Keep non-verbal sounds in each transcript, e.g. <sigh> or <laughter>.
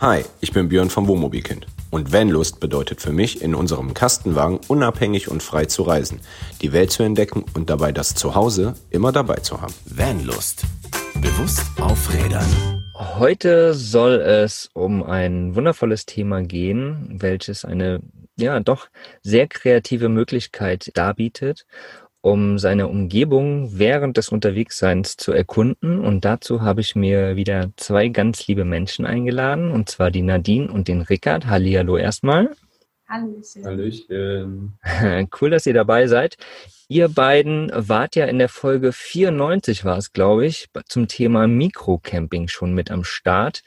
Hi, ich bin Björn vom Wohnmobilkind. Und Vanlust bedeutet für mich, in unserem Kastenwagen unabhängig und frei zu reisen, die Welt zu entdecken und dabei das Zuhause immer dabei zu haben. Vanlust. Bewusst aufrädern. Heute soll es um ein wundervolles Thema gehen, welches eine ja doch sehr kreative Möglichkeit darbietet um seine Umgebung während des Unterwegsseins zu erkunden. Und dazu habe ich mir wieder zwei ganz liebe Menschen eingeladen, und zwar die Nadine und den Rickard. Hallihallo erstmal. Hallöchen. Hallöchen. <laughs> Cool, dass ihr dabei seid. Ihr beiden wart ja in der Folge 94 war es, glaube ich, zum Thema Mikrocamping schon mit am Start,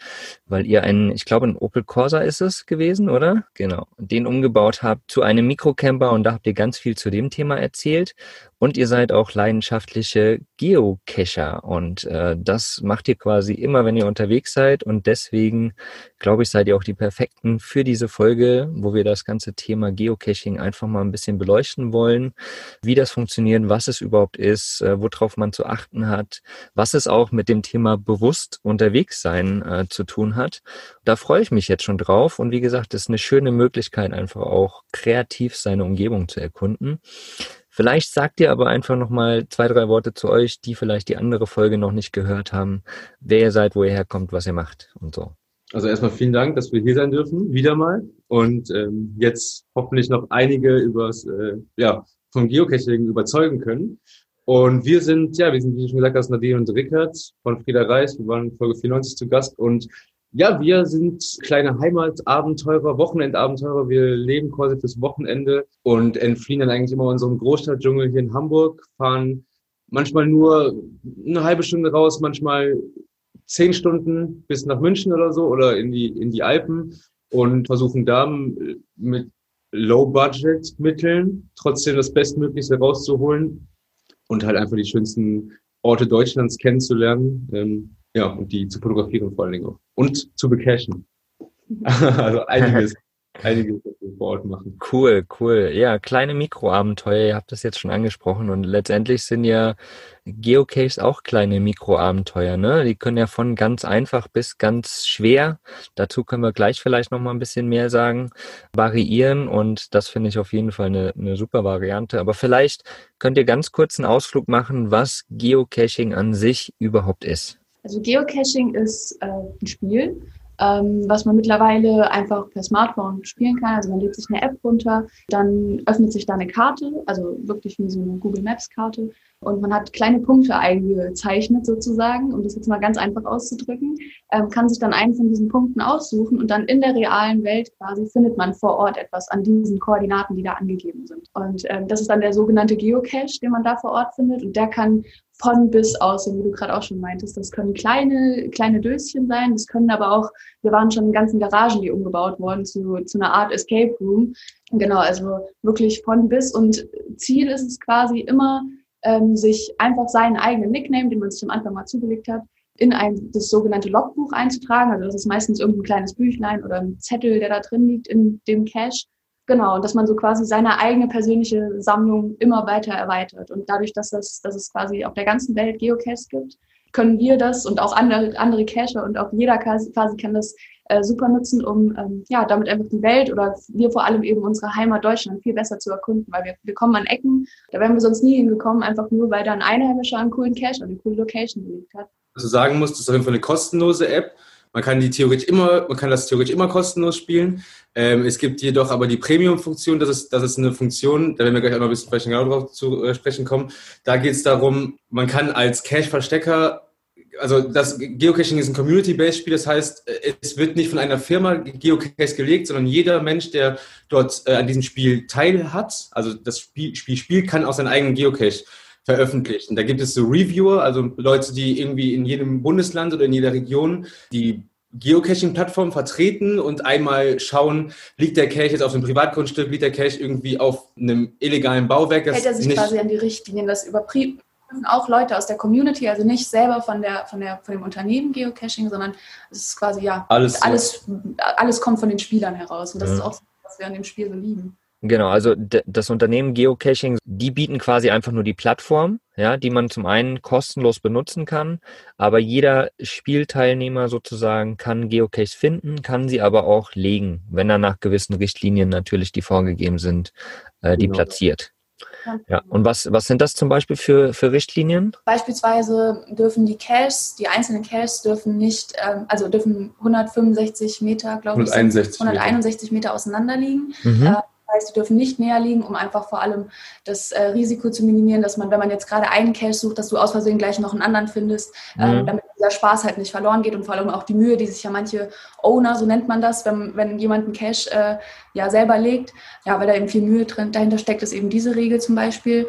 weil ihr einen, ich glaube, ein Opel Corsa ist es gewesen, oder? Genau. Den umgebaut habt zu einem Mikrocamper und da habt ihr ganz viel zu dem Thema erzählt. Und ihr seid auch leidenschaftliche Geocacher und äh, das macht ihr quasi immer, wenn ihr unterwegs seid. Und deswegen, glaube ich, seid ihr auch die perfekten für diese Folge, wo wir das ganze Thema Geocaching einfach mal ein bisschen beleuchten wollen, wie das funktioniert, was es überhaupt ist, äh, worauf man zu achten hat, was es auch mit dem Thema bewusst unterwegs sein äh, zu tun hat. Da freue ich mich jetzt schon drauf. Und wie gesagt, das ist eine schöne Möglichkeit, einfach auch kreativ seine Umgebung zu erkunden. Vielleicht sagt ihr aber einfach nochmal zwei, drei Worte zu euch, die vielleicht die andere Folge noch nicht gehört haben, wer ihr seid, wo ihr herkommt, was ihr macht und so. Also erstmal vielen Dank, dass wir hier sein dürfen, wieder mal. Und ähm, jetzt hoffentlich noch einige übers, äh, ja, vom Geocaching überzeugen können. Und wir sind, ja, wir sind, wie schon gesagt hast, Nadine und Rickard von Frieda Reis. Wir waren in Folge 94 zu Gast und ja, wir sind kleine Heimatabenteurer, Wochenendabenteurer. Wir leben quasi fürs Wochenende und entfliehen dann eigentlich immer unserem Großstadtdschungel hier in Hamburg, fahren manchmal nur eine halbe Stunde raus, manchmal zehn Stunden bis nach München oder so oder in die, in die Alpen und versuchen da mit Low-Budget-Mitteln trotzdem das Bestmöglichste rauszuholen und halt einfach die schönsten Orte Deutschlands kennenzulernen. Ähm, ja, und die zu fotografieren vor allen Dingen auch. Und zu becachen. <laughs> also einiges, einiges vor Ort machen. Cool, cool. Ja, kleine Mikroabenteuer, ihr habt das jetzt schon angesprochen und letztendlich sind ja Geocaches auch kleine Mikroabenteuer, ne? Die können ja von ganz einfach bis ganz schwer, dazu können wir gleich vielleicht nochmal ein bisschen mehr sagen, variieren und das finde ich auf jeden Fall eine, eine super Variante. Aber vielleicht könnt ihr ganz kurz einen Ausflug machen, was Geocaching an sich überhaupt ist. Also Geocaching ist äh, ein Spiel, ähm, was man mittlerweile einfach per Smartphone spielen kann. Also man lädt sich eine App runter, dann öffnet sich da eine Karte, also wirklich wie so eine Google Maps Karte. Und man hat kleine Punkte eingezeichnet sozusagen, um das jetzt mal ganz einfach auszudrücken, ähm, kann sich dann einen von diesen Punkten aussuchen und dann in der realen Welt quasi findet man vor Ort etwas an diesen Koordinaten, die da angegeben sind. Und ähm, das ist dann der sogenannte Geocache, den man da vor Ort findet. Und der kann von bis aussehen, wie du gerade auch schon meintest. Das können kleine, kleine Döschen sein, das können aber auch, wir waren schon in ganzen Garagen, die umgebaut wurden zu, zu einer Art Escape Room. Genau, also wirklich von bis und Ziel ist es quasi immer, ähm, sich einfach seinen eigenen Nickname, den man sich am Anfang mal zugelegt hat, in ein, das sogenannte Logbuch einzutragen. Also das ist meistens irgendein kleines Büchlein oder ein Zettel, der da drin liegt in dem Cache. Genau, und dass man so quasi seine eigene persönliche Sammlung immer weiter erweitert. Und dadurch, dass, das, dass es quasi auf der ganzen Welt Geocaches gibt, können wir das und auch andere, andere Cacher und auch jeder quasi, kann das äh, super nutzen, um ähm, ja damit einfach die Welt oder wir vor allem eben unsere Heimat Deutschland viel besser zu erkunden, weil wir, wir kommen an Ecken, da wären wir sonst nie hingekommen, einfach nur, weil da ein Einheimischer einen coolen Cache und eine coole Location gelegt hat. Du sagen musst, das ist auf jeden Fall eine kostenlose App. Man kann die theoretisch immer, man kann das theoretisch immer kostenlos spielen. Ähm, es gibt jedoch aber die Premium-Funktion, das ist, das ist eine Funktion, da werden wir gleich noch ein bisschen vielleicht genau drauf zu äh, sprechen kommen. Da geht es darum, man kann als Cache-Verstecker, also das Geocaching ist ein Community-Based Spiel, das heißt, äh, es wird nicht von einer Firma Geocache gelegt, sondern jeder Mensch, der dort äh, an diesem Spiel teil hat, also das Spiel, Spiel spielt, kann auch seinen eigenen Geocache veröffentlichen. Da gibt es so Reviewer, also Leute, die irgendwie in jedem Bundesland oder in jeder Region die Geocaching-Plattform vertreten und einmal schauen, liegt der Cache jetzt auf einem Privatgrundstück, liegt der Cache irgendwie auf einem illegalen Bauwerk. Hält er sich nicht quasi an die Richtlinien, das überprüfen auch Leute aus der Community, also nicht selber von, der, von, der, von dem Unternehmen Geocaching, sondern es ist quasi, ja, alles, alles, alles kommt von den Spielern heraus. Und das ja. ist auch so, was wir an dem Spiel so lieben. Genau, also das Unternehmen Geocaching, die bieten quasi einfach nur die Plattform, ja, die man zum einen kostenlos benutzen kann, aber jeder Spielteilnehmer sozusagen kann Geocaches finden, kann sie aber auch legen, wenn er nach gewissen Richtlinien natürlich, die vorgegeben sind, äh, die genau. platziert. Ja, und was, was sind das zum Beispiel für, für Richtlinien? Beispielsweise dürfen die Caches, die einzelnen Caches dürfen nicht, ähm, also dürfen 165 Meter, glaube ich, 161, 161 Meter, Meter auseinander liegen. Mhm. Äh, heißt, die dürfen nicht näher liegen, um einfach vor allem das äh, Risiko zu minimieren, dass man, wenn man jetzt gerade einen Cache sucht, dass du aus Versehen gleich noch einen anderen findest, ähm, mhm. damit dieser Spaß halt nicht verloren geht und vor allem auch die Mühe, die sich ja manche Owner, so nennt man das, wenn, wenn jemand einen Cache äh, ja selber legt, ja, weil da eben viel Mühe drin dahinter steckt, ist eben diese Regel zum Beispiel.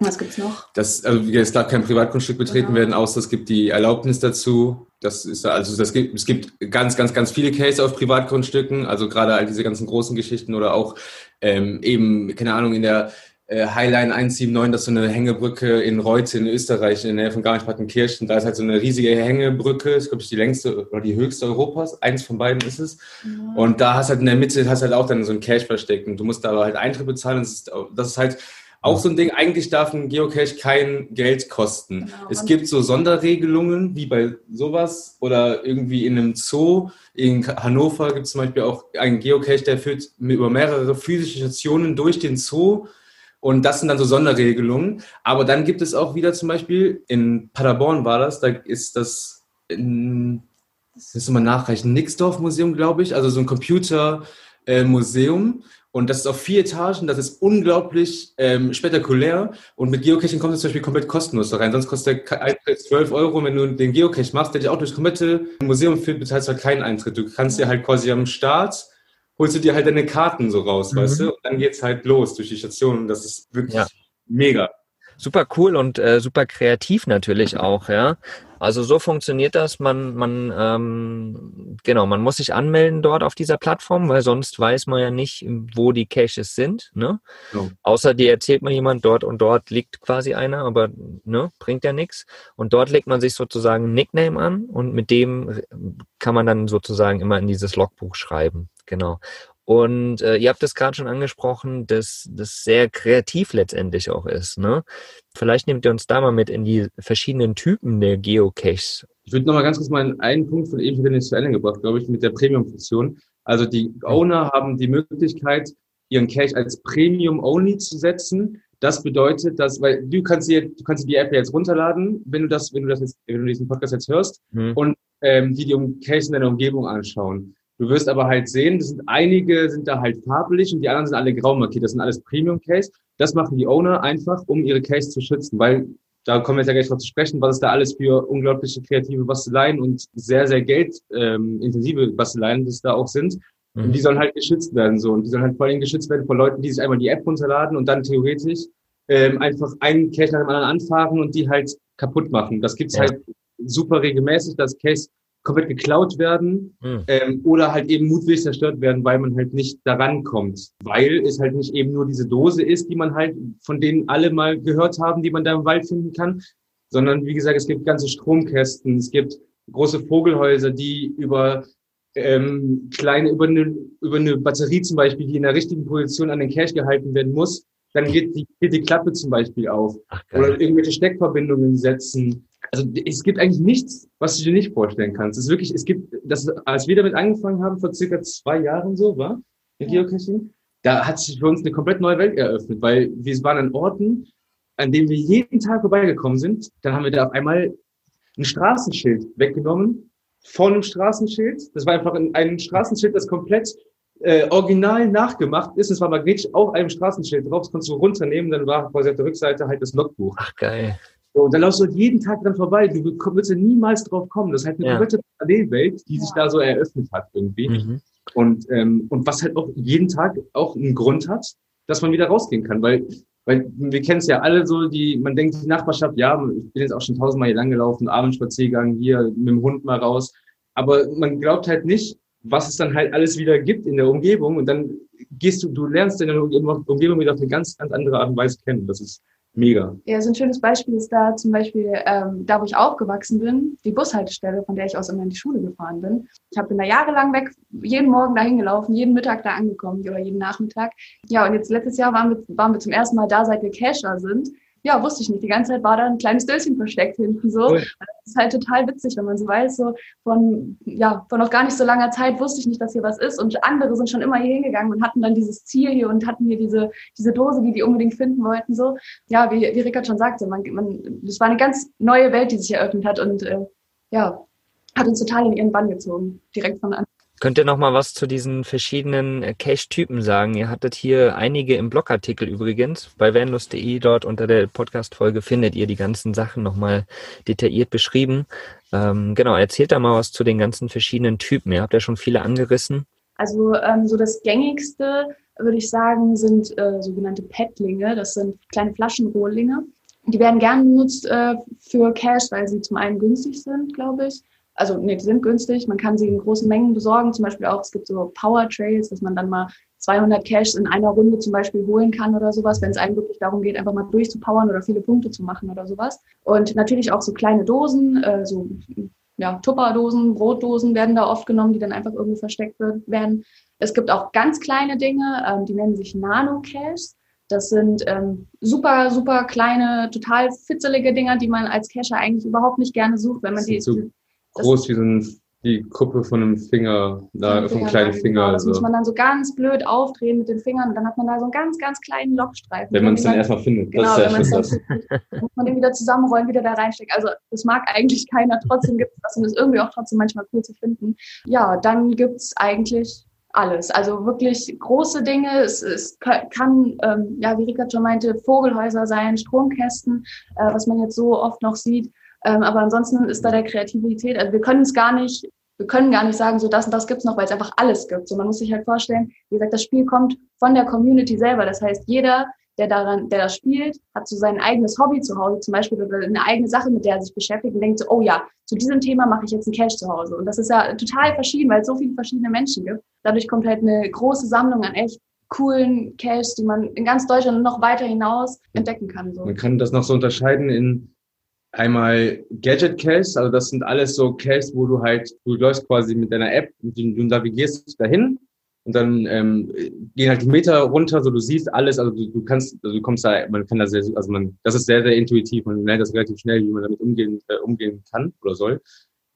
Was gibt's noch? Das, also es darf kein Privatgrundstück betreten genau. werden, außer es gibt die Erlaubnis dazu. Das ist also das gibt, es gibt ganz, ganz, ganz viele Cases auf Privatgrundstücken, also gerade all diese ganzen großen Geschichten oder auch ähm, eben, keine Ahnung, in der äh, Highline 179, das ist so eine Hängebrücke in Reuthe in Österreich, in der Nähe von Garmisch-Partenkirchen. Da ist halt so eine riesige Hängebrücke, ist, glaube ich, die längste oder die höchste Europas. Eins von beiden ist es. Ja. Und da hast halt in der Mitte, hast halt auch dann so ein Cache versteckt und du musst da aber halt Eintritt bezahlen. Das ist, das ist halt auch so ein Ding, eigentlich darf ein Geocache kein Geld kosten. Genau. Es gibt so Sonderregelungen, wie bei sowas oder irgendwie in einem Zoo. In Hannover gibt es zum Beispiel auch einen Geocache, der führt über mehrere physische Stationen durch den Zoo. Und das sind dann so Sonderregelungen. Aber dann gibt es auch wieder zum Beispiel, in Paderborn war das, da ist das, in, das ist immer nachreichen, Nixdorf Museum, glaube ich, also so ein Computermuseum. Äh, und das ist auf vier Etagen, das ist unglaublich ähm, spektakulär. Und mit Geocaching kommt es zum Beispiel komplett kostenlos da rein. Sonst kostet der Eintritt 12 Euro. Wenn du den Geocache machst, der dich auch durchs komplette Museum führt, bezahlst du halt keinen Eintritt. Du kannst dir halt quasi am Start, holst du dir halt deine Karten so raus, mhm. weißt du? Und dann geht's halt los durch die Station. Das ist wirklich ja. mega super cool und äh, super kreativ natürlich auch, ja. Also so funktioniert das. Man, man, ähm, genau, man muss sich anmelden dort auf dieser Plattform, weil sonst weiß man ja nicht, wo die Caches sind. Ne? Oh. Außer dir erzählt man jemand, dort und dort liegt quasi einer, aber ne, bringt ja nichts. Und dort legt man sich sozusagen ein Nickname an und mit dem kann man dann sozusagen immer in dieses Logbuch schreiben. Genau. Und äh, ihr habt es gerade schon angesprochen, dass das sehr kreativ letztendlich auch ist. Ne? Vielleicht nehmt ihr uns da mal mit in die verschiedenen Typen der Geocaches. Ich würde nochmal ganz kurz mal einen Punkt von eben wieder zu Ende gebracht, glaube ich, mit der Premium-Funktion. Also die Owner haben die Möglichkeit, ihren Cache als Premium-Only zu setzen. Das bedeutet, dass, weil du kannst dir, du kannst dir die App jetzt runterladen, wenn du das, wenn du das jetzt, wenn du diesen Podcast jetzt hörst, mhm. und ähm, die die um Cache in deiner Umgebung anschauen. Du wirst aber halt sehen, das sind einige sind da halt farblich und die anderen sind alle grau markiert. Das sind alles Premium Case. Das machen die Owner einfach, um ihre Case zu schützen, weil da kommen wir jetzt ja gleich drauf zu sprechen, was es da alles für unglaubliche kreative Basteleien und sehr, sehr geldintensive ähm, Basteleien das da auch sind. Mhm. Und die sollen halt geschützt werden so. Und die sollen halt vor allem geschützt werden vor Leuten, die sich einmal die App runterladen und dann theoretisch ähm, einfach einen Case nach dem anderen anfahren und die halt kaputt machen. Das gibt's ja. halt super regelmäßig, dass Case komplett geklaut werden mhm. ähm, oder halt eben mutwillig zerstört werden, weil man halt nicht daran kommt. Weil es halt nicht eben nur diese Dose ist, die man halt, von denen alle mal gehört haben, die man da im Wald finden kann, sondern wie gesagt, es gibt ganze Stromkästen, es gibt große Vogelhäuser, die über ähm, kleine, über eine, über eine Batterie zum Beispiel, die in der richtigen Position an den Cache gehalten werden muss, dann geht die, geht die Klappe zum Beispiel auf. Ach, oder irgendwelche Steckverbindungen setzen also es gibt eigentlich nichts, was du dir nicht vorstellen kannst. Es ist wirklich, es gibt, das, als wir damit angefangen haben, vor circa zwei Jahren so, war, mit ja. Geocaching, da hat sich für uns eine komplett neue Welt eröffnet, weil wir waren an Orten, an denen wir jeden Tag vorbeigekommen sind. Dann haben wir da auf einmal ein Straßenschild weggenommen, von einem Straßenschild. Das war einfach ein, ein Straßenschild, das komplett äh, original nachgemacht ist. Es war magnetisch auf einem Straßenschild drauf. Das konntest du runternehmen. Dann war quasi auf der Rückseite halt das Logbuch. Ach, geil. So, und dann laufst du halt jeden Tag dran vorbei. Du würdest ja niemals drauf kommen. Das ist halt eine ja. komplette Parallelwelt, die sich da so eröffnet hat irgendwie. Mhm. Und, ähm, und was halt auch jeden Tag auch einen Grund hat, dass man wieder rausgehen kann. Weil, weil wir kennen es ja alle so, die, man denkt, die Nachbarschaft, ja, ich bin jetzt auch schon tausendmal hier lang gelaufen, Abendspaziergang hier mit dem Hund mal raus. Aber man glaubt halt nicht, was es dann halt alles wieder gibt in der Umgebung. Und dann gehst du, du lernst deine Umgebung wieder auf eine ganz, ganz andere Art und Weise kennen. Das ist mega. Ja, so ein schönes Beispiel ist da zum Beispiel, ähm, da wo ich aufgewachsen bin, die Bushaltestelle, von der ich aus immer in die Schule gefahren bin. Ich habe bin da jahrelang weg, jeden Morgen dahin gelaufen, jeden Mittag da angekommen oder jeden Nachmittag. Ja, und jetzt letztes Jahr waren wir, waren wir zum ersten Mal da, seit wir Casher sind ja, wusste ich nicht. Die ganze Zeit war da ein kleines Döschen versteckt hinten so. Cool. Das ist halt total witzig, wenn man so weiß, so von, ja, von noch gar nicht so langer Zeit wusste ich nicht, dass hier was ist und andere sind schon immer hier hingegangen und hatten dann dieses Ziel hier und hatten hier diese, diese Dose, die die unbedingt finden wollten, so. Ja, wie, wie Rickard schon sagte, man, man, das war eine ganz neue Welt, die sich eröffnet hat und, äh, ja, hat uns total in ihren Bann gezogen, direkt von Anfang Könnt ihr noch mal was zu diesen verschiedenen äh, Cache-Typen sagen? Ihr hattet hier einige im Blogartikel übrigens. Bei vanlust.de dort unter der Podcast-Folge findet ihr die ganzen Sachen noch mal detailliert beschrieben. Ähm, genau, erzählt da mal was zu den ganzen verschiedenen Typen. Ihr habt ja schon viele angerissen. Also ähm, so das gängigste, würde ich sagen, sind äh, sogenannte Petlinge. Das sind kleine Flaschenrohlinge. Die werden gern benutzt äh, für Cache, weil sie zum einen günstig sind, glaube ich also nee, die sind günstig, man kann sie in großen Mengen besorgen, zum Beispiel auch, es gibt so Power Trails, dass man dann mal 200 Cash in einer Runde zum Beispiel holen kann oder sowas, wenn es einem wirklich darum geht, einfach mal durchzupowern oder viele Punkte zu machen oder sowas. Und natürlich auch so kleine Dosen, äh, so ja, Tupperdosen, Brotdosen werden da oft genommen, die dann einfach irgendwo versteckt werden. Es gibt auch ganz kleine Dinge, ähm, die nennen sich Nano-Caches. Das sind ähm, super, super kleine, total fitzelige Dinger, die man als Cacher eigentlich überhaupt nicht gerne sucht, wenn man die, so groß wie so ein, die Kuppe von einem Finger, da, vom kleinen Finger. Genau, das also. muss man dann so ganz blöd aufdrehen mit den Fingern und dann hat man da so einen ganz, ganz kleinen Lochstreifen. Wenn man es dann erstmal findet. Genau, das ist wenn man dann muss man den wieder zusammenrollen, wieder da reinsteckt. Also das mag eigentlich keiner, trotzdem gibt es das und ist irgendwie auch trotzdem manchmal cool zu finden. Ja, dann gibt's eigentlich alles. Also wirklich große Dinge. Es, es kann, ähm, ja, wie Rika schon meinte, Vogelhäuser sein, Stromkästen, äh, was man jetzt so oft noch sieht. Ähm, aber ansonsten ist da der Kreativität, also wir können es gar nicht, wir können gar nicht sagen, so das und das gibt's noch, weil es einfach alles gibt. So man muss sich halt vorstellen, wie gesagt, das Spiel kommt von der Community selber. Das heißt, jeder, der daran, der das spielt, hat so sein eigenes Hobby zu Hause, zum Beispiel oder eine eigene Sache, mit der er sich beschäftigt und denkt so, oh ja, zu diesem Thema mache ich jetzt einen Cache zu Hause. Und das ist ja total verschieden, weil es so viele verschiedene Menschen gibt. Dadurch kommt halt eine große Sammlung an echt coolen Caches, die man in ganz Deutschland und noch weiter hinaus entdecken kann. So. Man kann das noch so unterscheiden in einmal Gadget Caches, also das sind alles so Caches, wo du halt, du läufst quasi mit deiner App und du, navigierst dahin und dann ähm, gehen halt die Meter runter, so du siehst alles, also du, du kannst, also du kommst da, man kann da sehr, also man, das ist sehr, sehr intuitiv, man lernt das relativ schnell, wie man damit umgehen, äh, umgehen kann oder soll.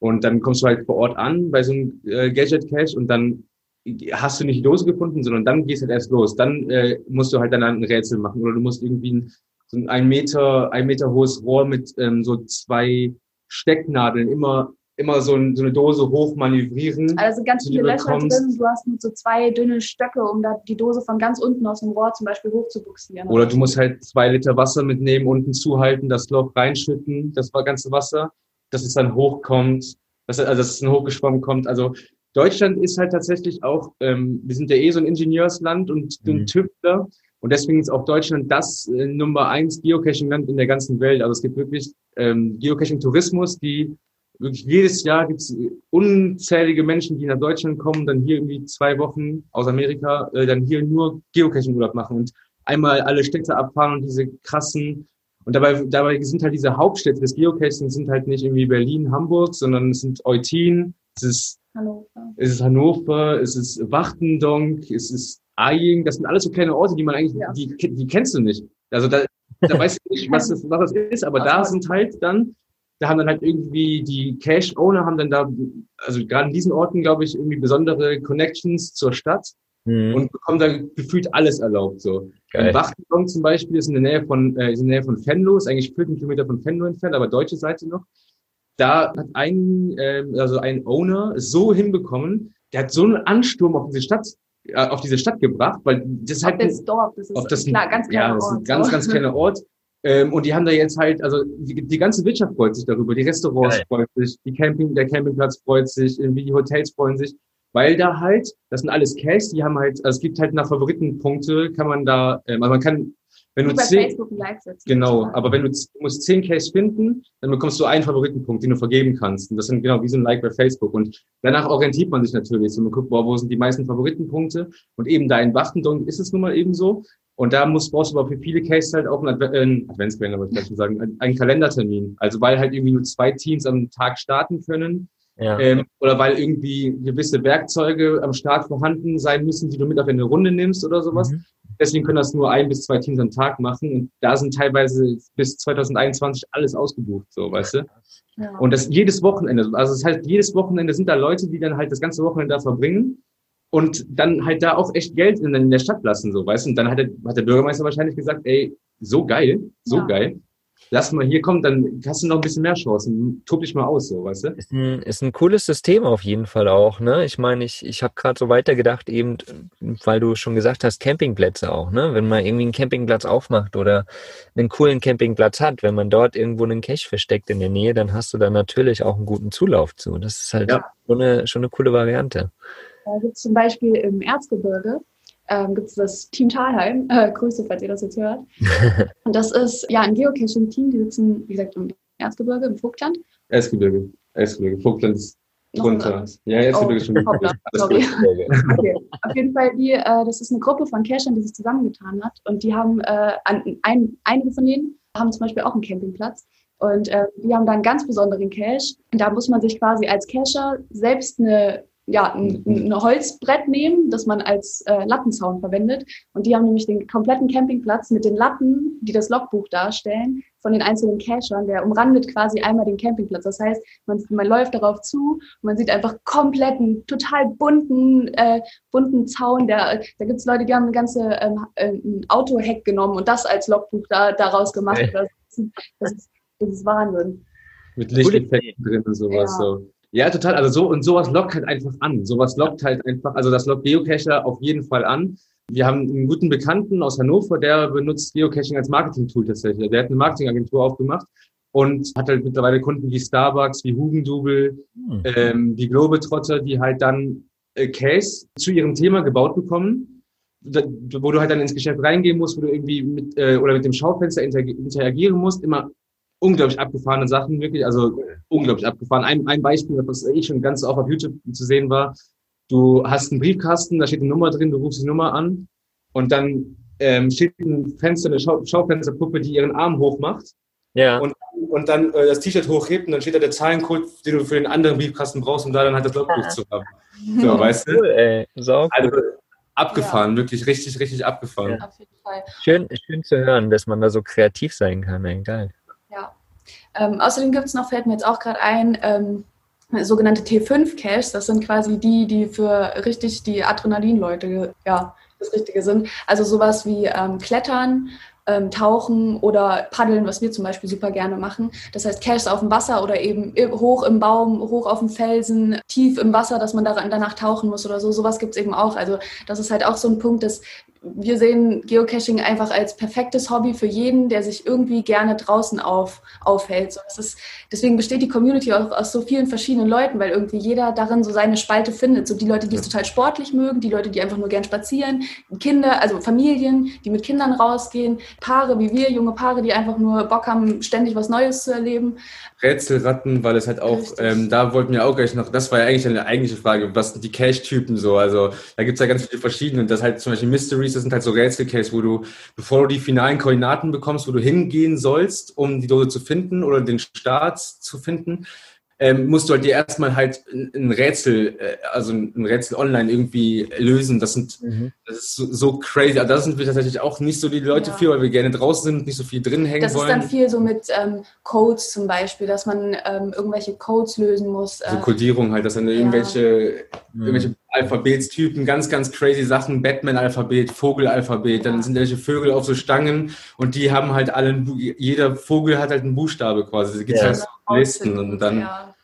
Und dann kommst du halt vor Ort an bei so einem äh, Gadget Cache und dann hast du nicht die Dose gefunden, sondern dann gehst du halt erst los. Dann äh, musst du halt dann ein Rätsel machen oder du musst irgendwie ein so ein Meter, ein Meter hohes Rohr mit ähm, so zwei Stecknadeln immer immer so, ein, so eine Dose hoch manövrieren. Also ganz viele Löcher drin. Du hast mit so zwei dünne Stöcke, um da die Dose von ganz unten aus dem Rohr zum Beispiel hoch zu buxieren. Oder du musst halt zwei Liter Wasser mitnehmen, unten zuhalten, das Loch reinschütten, das ganze Wasser, dass es dann hochkommt, dass, also dass es dann hochgeschwommen kommt. Also Deutschland ist halt tatsächlich auch, ähm, wir sind ja eh so ein Ingenieursland und mhm. ein Tüftler. Und deswegen ist auch Deutschland das äh, Nummer eins Geocaching-Land in der ganzen Welt. Also es gibt wirklich ähm, Geocaching-Tourismus, die wirklich jedes Jahr gibt es unzählige Menschen, die nach Deutschland kommen, dann hier irgendwie zwei Wochen aus Amerika, äh, dann hier nur Geocaching-Urlaub machen und einmal alle Städte abfahren und diese krassen und dabei, dabei sind halt diese Hauptstädte des Geocaching sind halt nicht irgendwie Berlin, Hamburg, sondern es sind Eutin, es ist Hannover, es ist, Hannover, es ist Wachtendonk, es ist Aying, das sind alles so kleine Orte, die man eigentlich, ja. die, die kennst du nicht. Also da, da weißt du nicht, was das, was das ist, aber da sind halt dann, da haben dann halt irgendwie die Cash-Owner haben dann da, also gerade in diesen Orten, glaube ich, irgendwie besondere Connections zur Stadt mhm. und bekommen da gefühlt alles erlaubt. So. Geil. Wachtendong zum Beispiel ist in der Nähe von, äh, ist in der Nähe von Venlo, ist eigentlich 14 Kilometer von Venlo entfernt, aber deutsche Seite noch. Da hat ein, äh, also ein Owner so hinbekommen, der hat so einen Ansturm auf diese Stadt auf diese Stadt gebracht, weil das ist halt das Dorf, das ist das klar, ganz kleiner ja, das ist ein ganz, ganz kleiner Ort. Ähm, und die haben da jetzt halt, also die, die ganze Wirtschaft freut sich darüber, die Restaurants Geil. freuen sich, die Camping, der Campingplatz freut sich, irgendwie die Hotels freuen sich, weil da halt, das sind alles Caches, die haben halt, also es gibt halt nach Favoritenpunkte, kann man da, ähm, also man kann wenn du zehn, Facebook Live setzen. Genau, aber wenn du, du musst zehn Case finden, dann bekommst du einen Favoritenpunkt, den du vergeben kannst. Und das sind genau wie so ein Like bei Facebook. Und danach orientiert man sich natürlich. So man guckt, boah, wo sind die meisten Favoritenpunkte? Und eben da in Wachtendonk ist es nun mal eben so. Und da muss, brauchst du aber für viele Cases halt auch einen, Adve äh, Adventskalender, wollte ich schon sagen, einen, einen Kalendertermin. Also weil halt irgendwie nur zwei Teams am Tag starten können. Ja. Ähm, oder weil irgendwie gewisse Werkzeuge am Start vorhanden sein müssen, die du mit auf eine Runde nimmst oder sowas. Mhm. Deswegen können das nur ein bis zwei Teams am Tag machen. Und da sind teilweise bis 2021 alles ausgebucht, so, weißt du? Ja. Und das jedes Wochenende. Also das heißt, jedes Wochenende sind da Leute, die dann halt das ganze Wochenende da verbringen und dann halt da auch echt Geld in, in der Stadt lassen, so, weißt du? Und dann hat der, hat der Bürgermeister wahrscheinlich gesagt, ey, so geil, so Ja. geil. Lass mal hier kommen, dann hast du noch ein bisschen mehr Chancen. Tob dich mal aus, so, weißt du? Ist ein, ist ein cooles System auf jeden Fall auch, ne? Ich meine, ich, ich habe gerade so weitergedacht, eben, weil du schon gesagt hast, Campingplätze auch, ne? Wenn man irgendwie einen Campingplatz aufmacht oder einen coolen Campingplatz hat, wenn man dort irgendwo einen Cache versteckt in der Nähe, dann hast du da natürlich auch einen guten Zulauf zu. Das ist halt Ja. schon, eine, schon eine coole Variante. Da gibt es zum Beispiel im Erzgebirge ähm, gibt es das Team Talheim. <laughs> Äh, Grüße, falls ihr das jetzt hört. <laughs> Und das ist ja ein Geocaching-Team, die sitzen, wie gesagt, im Erzgebirge, im Vogtland. Erzgebirge. Erzgebirge. Vogtland ist drunter. Ja, Erzgebirge Oh, ist schon. sorry. <laughs> Okay. Auf jeden Fall, die, äh, das ist eine Gruppe von Cachern, die sich zusammengetan hat. Und die haben, äh, an, ein, einige von denen haben zum Beispiel auch einen Campingplatz. Und äh, die haben da einen ganz besonderen Cache. Da muss man sich quasi als Cacher selbst eine, ja, ein, ein Holzbrett nehmen, das man als äh, Lattenzaun verwendet. Und die haben nämlich den kompletten Campingplatz mit den Latten, die das Logbuch darstellen, von den einzelnen Cachern. Der umrandet quasi einmal den Campingplatz. Das heißt, man, man läuft darauf zu und man sieht einfach komplett einen total bunten, äh, bunten Zaun. Der, da gibt es Leute, die haben eine ganze ähm, äh, ein Autoheck genommen und das als Logbuch da, daraus gemacht. Das, ist, das, ist, das ist Wahnsinn. Mit Lichteffekten drin und sowas. Ja. So. Ja, total. Also so und sowas lockt halt einfach an. Sowas lockt halt einfach, also das lockt Geocacher auf jeden Fall an. Wir haben einen guten Bekannten aus Hannover, der benutzt Geocaching als Marketing-Tool tatsächlich. Der hat eine Marketingagentur aufgemacht und hat halt mittlerweile Kunden wie Starbucks, wie Hugendubel, Hm. ähm, die Globetrotter, die halt dann äh, Case zu ihrem Thema gebaut bekommen, da, wo du halt dann ins Geschäft reingehen musst, wo du irgendwie mit äh, oder mit dem Schaufenster interag- interagieren musst, immer unglaublich abgefahrene Sachen, wirklich, also unglaublich abgefahren. Ein, ein Beispiel, was ich schon ganz oft auf YouTube zu sehen war, du hast einen Briefkasten, da steht eine Nummer drin, du rufst die Nummer an und dann ähm, steht ein Fenster, eine Schau Schaufensterpuppe, die ihren Arm hochmacht Ja, und, und dann äh, das T-Shirt hochhebt und dann steht da der Zahlencode, den du für den anderen Briefkasten brauchst, um da dann halt das Logbuch zu haben. <laughs> So, weißt du? cool, ey. Sau Also abgefahren, wirklich richtig, richtig abgefahren. Auf jeden Fall. Schön, schön zu hören, dass man da so kreativ sein kann. Ey, geil. Ähm, außerdem gibt es noch, fällt mir jetzt auch gerade ein, ähm, sogenannte T5-Caches. Das sind quasi die, die für richtig die Adrenalin-Leute, ja, das Richtige sind. Also sowas wie ähm, Klettern, ähm, Tauchen oder Paddeln, was wir zum Beispiel super gerne machen. Das heißt Caches auf dem Wasser oder eben hoch im Baum, hoch auf dem Felsen, tief im Wasser, dass man daran, danach tauchen muss oder so. Sowas gibt es eben auch. Also das ist halt auch so ein Punkt, dass wir sehen Geocaching einfach als perfektes Hobby für jeden, der sich irgendwie gerne draußen auf, aufhält. So, ist, deswegen besteht die Community auch aus so vielen verschiedenen Leuten, weil irgendwie jeder darin so seine Spalte findet. So die Leute, die es total sportlich mögen, die Leute, die einfach nur gern spazieren, Kinder, also Familien, die mit Kindern rausgehen, Paare wie wir, junge Paare, die einfach nur Bock haben, ständig was Neues zu erleben. Rätselratten, weil es halt auch, ähm, da wollten wir auch gleich noch, das war ja eigentlich eine eigentliche Frage, was sind die Cache-Typen so? Also da gibt's ja ganz viele verschiedene. Und das halt zum Beispiel Mysteries, das sind halt so Rätsel-Caches, wo du, bevor du die finalen Koordinaten bekommst, wo du hingehen sollst, um die Dose zu finden oder den Start zu finden, ähm, musst du halt dir erstmal halt ein, Rätsel, äh, also ein Rätsel online irgendwie lösen. Das sind das ist so, so crazy. Also da sind wir tatsächlich auch nicht so die Leute Ja. für, weil wir gerne draußen sind, nicht so viel drin hängen Das ist wollen. dann viel so mit ähm, Codes zum Beispiel, dass man ähm, irgendwelche Codes lösen muss. so äh, Codierung halt, dass dann irgendwelche, Mhm. irgendwelche Alphabetstypen, ganz, ganz crazy Sachen, Batman-Alphabet, Vogel-Alphabet, dann sind welche Vögel auf so Stangen und die haben halt alle, jeder Vogel hat halt einen Buchstabe quasi. Da gibt's Ja. halt so Listen und dann, Ja.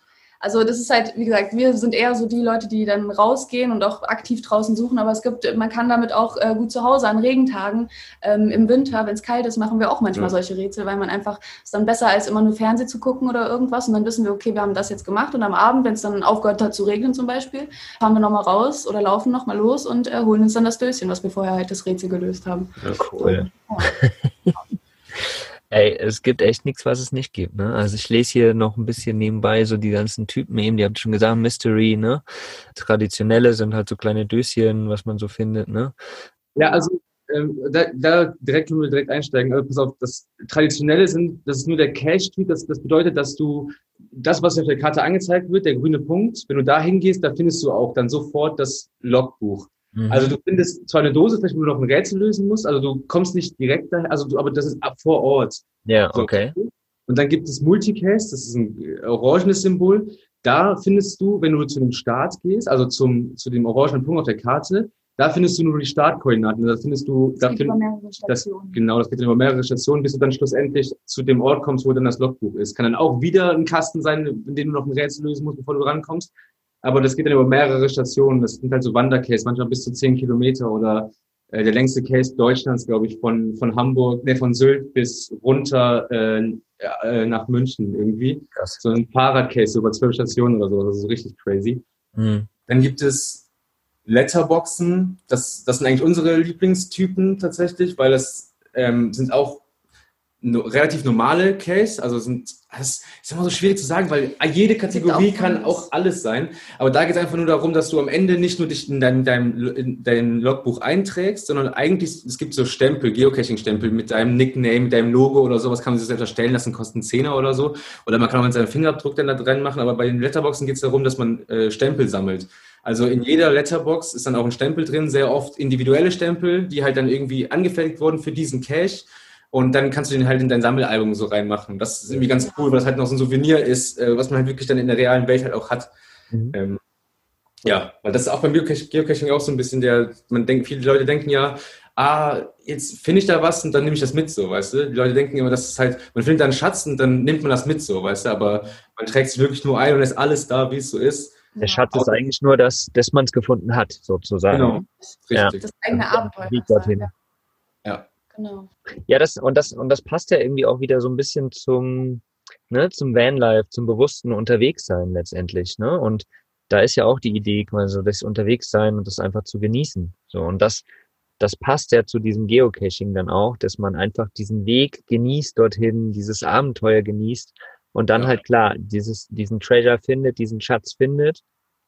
Also das ist halt, wie gesagt, wir sind eher so die Leute, die dann rausgehen und auch aktiv draußen suchen, aber es gibt, man kann damit auch äh, gut zu Hause an Regentagen, ähm, im Winter, wenn es kalt ist, machen wir auch manchmal Ja. solche Rätsel, weil man einfach, ist dann besser als immer nur Fernsehen zu gucken oder irgendwas und dann wissen wir, okay, wir haben das jetzt gemacht und am Abend, wenn es dann aufgehört hat zu regnen zum Beispiel, fahren wir nochmal raus oder laufen nochmal los und äh, holen uns dann das Döschen, was wir vorher halt das Rätsel gelöst haben. Cool. <laughs> Ey, es gibt echt nichts, was es nicht gibt, ne? Also ich lese hier noch ein bisschen nebenbei so die ganzen Typen eben, die habt schon gesagt, Mystery, ne? Traditionelle sind halt so kleine Döschen, was man so findet, ne? ja, also ähm, da, da direkt können wir direkt einsteigen. Also pass auf, das Traditionelle sind, das ist nur der Cache-Typ. Das, das bedeutet, dass du das, was auf der Karte angezeigt wird, der grüne Punkt, wenn du da hingehst, da findest du auch dann sofort das Logbuch. Mhm. Also du findest zwar eine Dose, vielleicht wo du noch ein Rätsel lösen musst, also du kommst nicht direkt da, also du, aber das ist ab vor Ort. ja, So. okay. Und dann gibt es Multicase, das ist ein äh, orangenes Symbol. Da findest du, wenn du zu dem Start gehst, also zum, zu dem orangenen Punkt auf der Karte, da findest du nur die Startkoordinaten. Da findest du, da Es geht find, über mehrere das, Stationen. genau, das geht dann über mehrere Stationen, bis du dann schlussendlich zu dem Ort kommst, wo dann das Logbuch ist. Kann dann auch wieder ein Kasten sein, in dem du noch ein Rätsel lösen musst, bevor du rankommst. Aber das geht dann über mehrere Stationen. Das sind halt so Wandercase, manchmal bis zu zehn Kilometer oder äh, der längste Case Deutschlands, glaube ich, von, von Hamburg, ne, von Sylt bis runter äh, äh, nach München irgendwie. Krass. So ein Fahrradcase über zwölf Stationen oder so. Das ist richtig crazy. Mhm. Dann gibt es Letterboxen. Das, das sind eigentlich unsere Lieblingstypen tatsächlich, weil das ähm, sind auch no, relativ normale Case. Also sind, das ist immer so schwierig zu sagen, weil jede Kategorie auch kann auch alles sein. Aber da geht es einfach nur darum, dass du am Ende nicht nur dich in dein, deinem, in dein Logbuch einträgst, sondern eigentlich, es gibt so Stempel, Geocaching-Stempel mit deinem Nickname, mit deinem Logo oder sowas, kann man sich selbst erstellen lassen, kosten 10er oder so. Oder man kann auch mit seinem Fingerabdruck dann da dran machen. Aber bei den Letterboxen geht es darum, dass man äh, Stempel sammelt. Also in jeder Letterbox ist dann auch ein Stempel drin, sehr oft individuelle Stempel, die halt dann irgendwie angefertigt wurden für diesen Cache. Und dann kannst du den halt in dein Sammelalbum so reinmachen. Das ist irgendwie ganz cool, weil das halt noch so ein Souvenir ist, äh, was man halt wirklich dann in der realen Welt halt auch hat. Mhm. Ähm, ja, weil das ist auch beim Geocaching, auch so ein bisschen der, man denkt, viele Leute denken ja, ah, jetzt finde ich da was und dann nehme ich das mit, so, weißt du? Die Leute denken immer, das ist halt, man findet da einen Schatz und dann nimmt man das mit, so, weißt du? Aber man trägt es wirklich nur ein und lässt alles da, wie es so ist. Der Schatz ist eigentlich nur, dass, dass man es gefunden hat, sozusagen. Genau. Ja. Richtig. Das eigene Abenteuer. Weg dorthin. Ja. Ja. Genau. Ja, das und das und das passt ja irgendwie auch wieder so ein bisschen zum ne, zum Vanlife, zum bewussten Unterwegssein letztendlich, ne? Und da ist ja auch die Idee, quasi so das Unterwegssein und das einfach zu genießen. So und das das passt ja zu diesem Geocaching dann auch, dass man einfach diesen Weg genießt dorthin, dieses Abenteuer genießt und dann Ja. halt klar dieses diesen Treasure findet, diesen Schatz findet,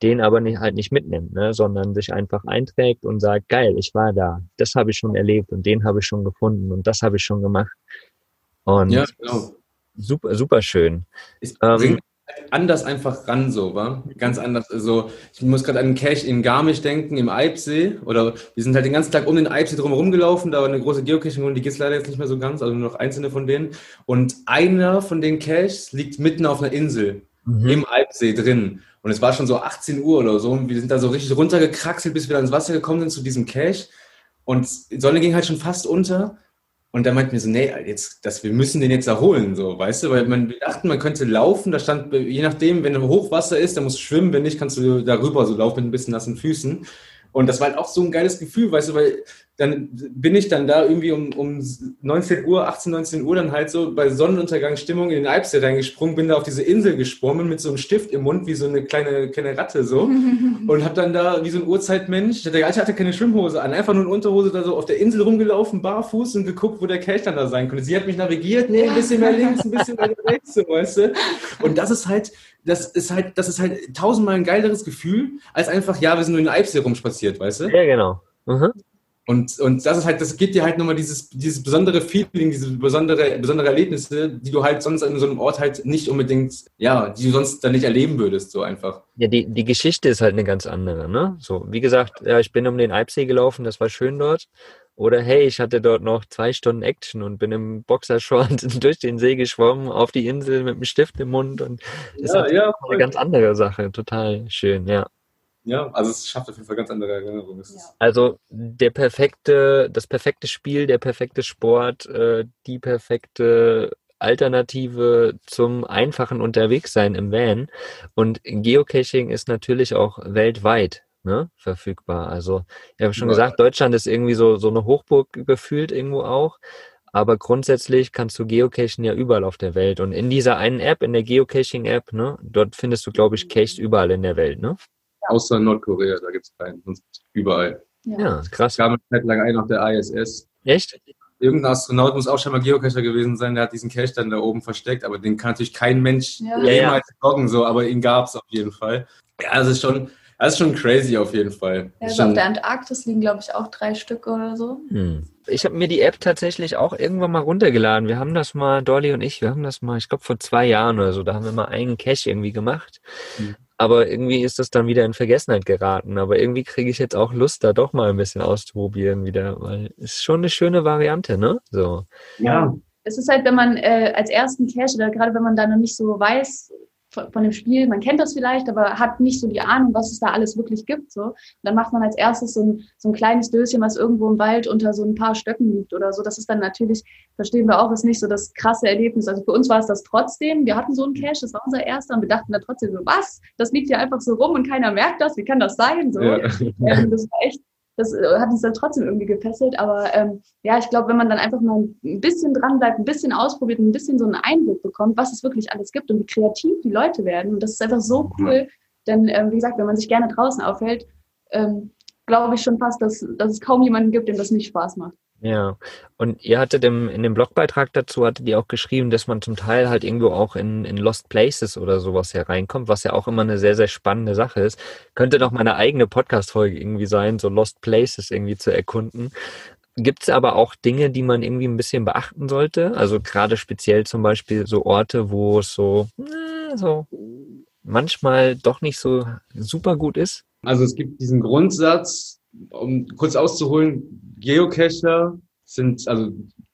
den aber nicht, halt nicht mitnimmt, ne, sondern sich einfach einträgt und sagt, geil, ich war da, das habe ich schon erlebt und den habe ich schon gefunden und das habe ich schon gemacht. Und Ja, genau. super, super schön. Es Ähm, halt anders einfach ran, so, wa? Ganz anders. Also, ich muss gerade an einen Cache in Garmisch denken, im Eibsee. Oder wir sind halt den ganzen Tag um den Eibsee drumherum gelaufen. Da war eine große Geocaching-Runde, die gibt es leider jetzt nicht mehr so ganz, also nur noch einzelne von denen. Und einer von den Caches liegt mitten auf einer Insel Mhm. im Eibsee drin. Und es war schon so 18 Uhr oder so. Und wir sind da so richtig runtergekraxelt, bis wir dann ins Wasser gekommen sind zu diesem Cache. Und die Sonne ging halt schon fast unter. Und da meinten wir so, nee, jetzt, das, wir müssen den jetzt erholen, so, weißt du, weil man, wir dachten, man könnte laufen, da stand, je nachdem, wenn Hochwasser ist, dann musst du schwimmen, wenn nicht, kannst du darüber so laufen mit ein bisschen nassen Füßen. Und das war halt auch so ein geiles Gefühl, weißt du, weil dann bin ich dann da irgendwie um, um 19 Uhr, 18, 19 Uhr dann halt so bei Sonnenuntergangsstimmung in den Alpsee reingesprungen, bin da auf diese Insel gesprungen mit so einem Stift im Mund, wie so eine kleine, kleine Ratte so <laughs> und hab dann da wie so ein Urzeitmensch, der Alte hatte keine Schwimmhose an, einfach nur eine Unterhose da so auf der Insel rumgelaufen, barfuß und geguckt, wo der Kelch dann da sein könnte. Sie hat mich navigiert, nee, ein bisschen mehr links, ein bisschen mehr <laughs> rechts, so, weißt du. Und das ist halt, das ist halt, das ist halt tausendmal ein geileres Gefühl, als einfach, ja, wir sind nur in Eibsee rumspaziert, weißt du. Ja, genau. Mhm. Und, und das ist halt, das gibt dir halt nochmal dieses, dieses besondere Feeling, diese besondere, besondere Erlebnisse, die du halt sonst an so einem Ort halt nicht unbedingt, ja, die du sonst dann nicht erleben würdest, so einfach. Ja, die, die Geschichte ist halt eine ganz andere, ne? So, wie gesagt, ja, ich bin um den Eibsee gelaufen, das war schön dort. Oder hey, ich hatte dort noch zwei Stunden Action und bin im Boxershort <laughs> durch den See geschwommen, auf die Insel mit einem Stift im Mund und ist Ja, ja, eine ganz andere Sache, total schön, ja. Ja, also es schafft auf jeden Fall ganz andere Erinnerungen. Ja. Also der perfekte, das perfekte Spiel, der perfekte Sport, äh, die perfekte Alternative zum einfachen Unterwegssein im Van. Und Geocaching ist natürlich auch weltweit ne, verfügbar. Also ich habe schon Überall. gesagt, Deutschland ist irgendwie so, so eine Hochburg gefühlt irgendwo auch. Aber grundsätzlich kannst du geocachen ja überall auf der Welt. Und in dieser einen App, in der Geocaching-App, ne, dort findest du, glaube ich, Caches überall in der Welt, ne? Außer Nordkorea, da gibt es keinen, sonst überall. Ja, Es krass. gab eine Zeit lang einen auf der ISS. Echt? Irgendein Astronaut muss auch schon mal Geocacher gewesen sein, der hat diesen Cache dann da oben versteckt, aber den kann natürlich kein Mensch Ja. Ja, ja. jemals loggen, so, aber ihn gab es auf jeden Fall. Ja, das ist schon, Das ist schon crazy auf jeden Fall. Ja, Ist also auf der Antarktis liegen, glaube ich, auch drei Stück oder so. Hm. Ich habe mir die App tatsächlich auch irgendwann mal runtergeladen. Wir haben das mal, Dolly und ich, wir haben das mal, ich glaube vor zwei Jahren oder so, da haben wir mal einen Cache irgendwie gemacht. Mhm. Aber irgendwie ist das dann wieder in Vergessenheit geraten. Aber irgendwie kriege ich jetzt auch Lust, da doch mal ein bisschen auszuprobieren wieder, weil es ist schon eine schöne Variante, ne? So. ja, Es ist halt, wenn man äh, als ersten Cache oder gerade wenn man da noch nicht so weiß von, dem Spiel, man kennt das vielleicht, aber hat nicht so die Ahnung, was es da alles wirklich gibt. So. Und dann macht man als erstes so ein, so ein kleines Döschen, was irgendwo im Wald unter so ein paar Stöcken liegt oder so. Das ist dann natürlich, verstehen wir auch, ist nicht so das krasse Erlebnis. Also für uns war es das trotzdem. Wir hatten so einen Cache, das war unser erster und wir dachten dann trotzdem so, was? Das liegt hier einfach so rum und keiner merkt das. Wie kann das sein? So. ja. Ähm, das war echt, das äh, hat uns dann trotzdem irgendwie gefesselt. Aber ähm, ja, ich glaube, wenn man dann einfach mal ein bisschen dran bleibt, ein bisschen ausprobiert, ein bisschen so einen Einblick bekommt, was es wirklich alles gibt und wie kreativ die Leute werden. Und das ist einfach so cool. Denn ähm, wie gesagt, wenn man sich gerne draußen aufhält, ähm, glaube ich schon fast, dass, dass es kaum jemanden gibt, dem das nicht Spaß macht. Ja, und ihr hattet im, in dem Blogbeitrag dazu, hattet ihr auch geschrieben, dass man zum Teil halt irgendwo auch in, in Lost Places oder sowas hereinkommt, was ja auch immer eine sehr, sehr spannende Sache ist. Könnte doch meine eigene Podcast-Folge irgendwie sein, so Lost Places irgendwie zu erkunden. Gibt es aber auch Dinge, die man irgendwie ein bisschen beachten sollte? Also gerade speziell zum Beispiel so Orte, wo es so, äh, so manchmal doch nicht so super gut ist? Also es gibt diesen Grundsatz, um kurz auszuholen, Geocacher sind, also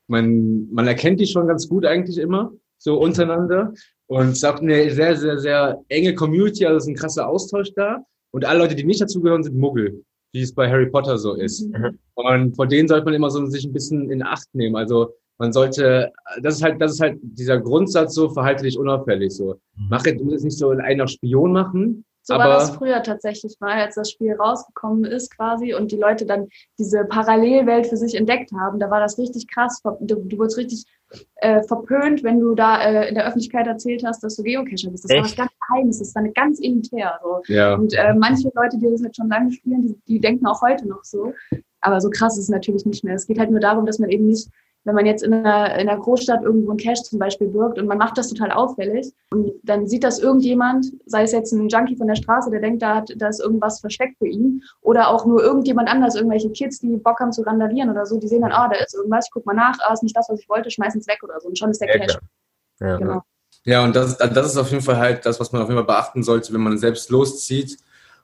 man, man erkennt die schon ganz gut eigentlich immer, so untereinander. Und es ist auch eine sehr, sehr, sehr enge Community, also es ist ein krasser Austausch da. Und alle Leute, die nicht dazugehören, sind Muggel, wie es bei Harry Potter so ist. Mhm. Und vor denen sollte man immer so sich ein bisschen in Acht nehmen. Also man sollte, das ist halt, das ist halt dieser Grundsatz so, verhalte dich unauffällig so. Mach jetzt, du musst nicht so einen auf Spion machen, So Aber- war das früher tatsächlich mal, als das Spiel rausgekommen ist quasi und die Leute dann diese Parallelwelt für sich entdeckt haben. Da war das richtig krass. Du, du wurdest richtig äh, verpönt, wenn du da äh, in der Öffentlichkeit erzählt hast, dass du Geocacher bist. Das war was Echt? ganz Geheimes, das war eine ganz elitär. So. ja. Und äh, manche Leute, die das halt schon lange spielen, die, die denken auch heute noch so. Aber so krass ist es natürlich nicht mehr. Es geht halt nur darum, dass man eben nicht, wenn man jetzt in einer, in einer Großstadt irgendwo einen Cache zum Beispiel birgt und man macht das total auffällig und dann sieht das irgendjemand, sei es jetzt ein Junkie von der Straße, der denkt, da, hat, da ist irgendwas versteckt für ihn oder auch nur irgendjemand anders, irgendwelche Kids, die Bock haben zu randalieren oder so, die sehen dann, ah, da ist irgendwas, ich guck mal nach, ah, ist nicht das, was ich wollte, schmeißen es weg oder so und schon ist der Ja, klar. Ja. Genau. Ja, und das, das ist auf jeden Fall halt das, was man auf jeden Fall beachten sollte, wenn man selbst loszieht.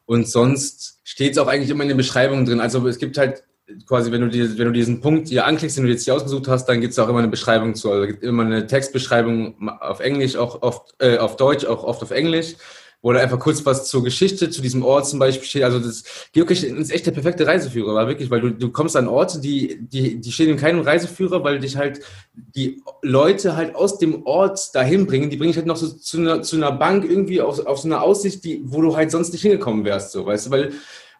Und sonst steht es auch eigentlich immer in den Beschreibungen drin. Also es gibt halt quasi, wenn du, die, wenn du diesen Punkt hier anklickst, den du jetzt hier ausgesucht hast, dann gibt es auch immer eine Beschreibung zu. Also gibt immer eine Textbeschreibung auf Englisch, auch oft äh, auf Deutsch, auch oft auf Englisch, wo da einfach kurz was zur Geschichte, zu diesem Ort zum Beispiel steht. Also das Geocaching ist echt der perfekte Reiseführer, war wirklich, weil du, du kommst an Orte, die, die, die stehen in keinem Reiseführer, weil dich halt die Leute halt aus dem Ort dahin bringen. Die bringen dich halt noch so zu einer, zu einer Bank irgendwie auf, auf so einer Aussicht, die, wo du halt sonst nicht hingekommen wärst, so, weißt du, weil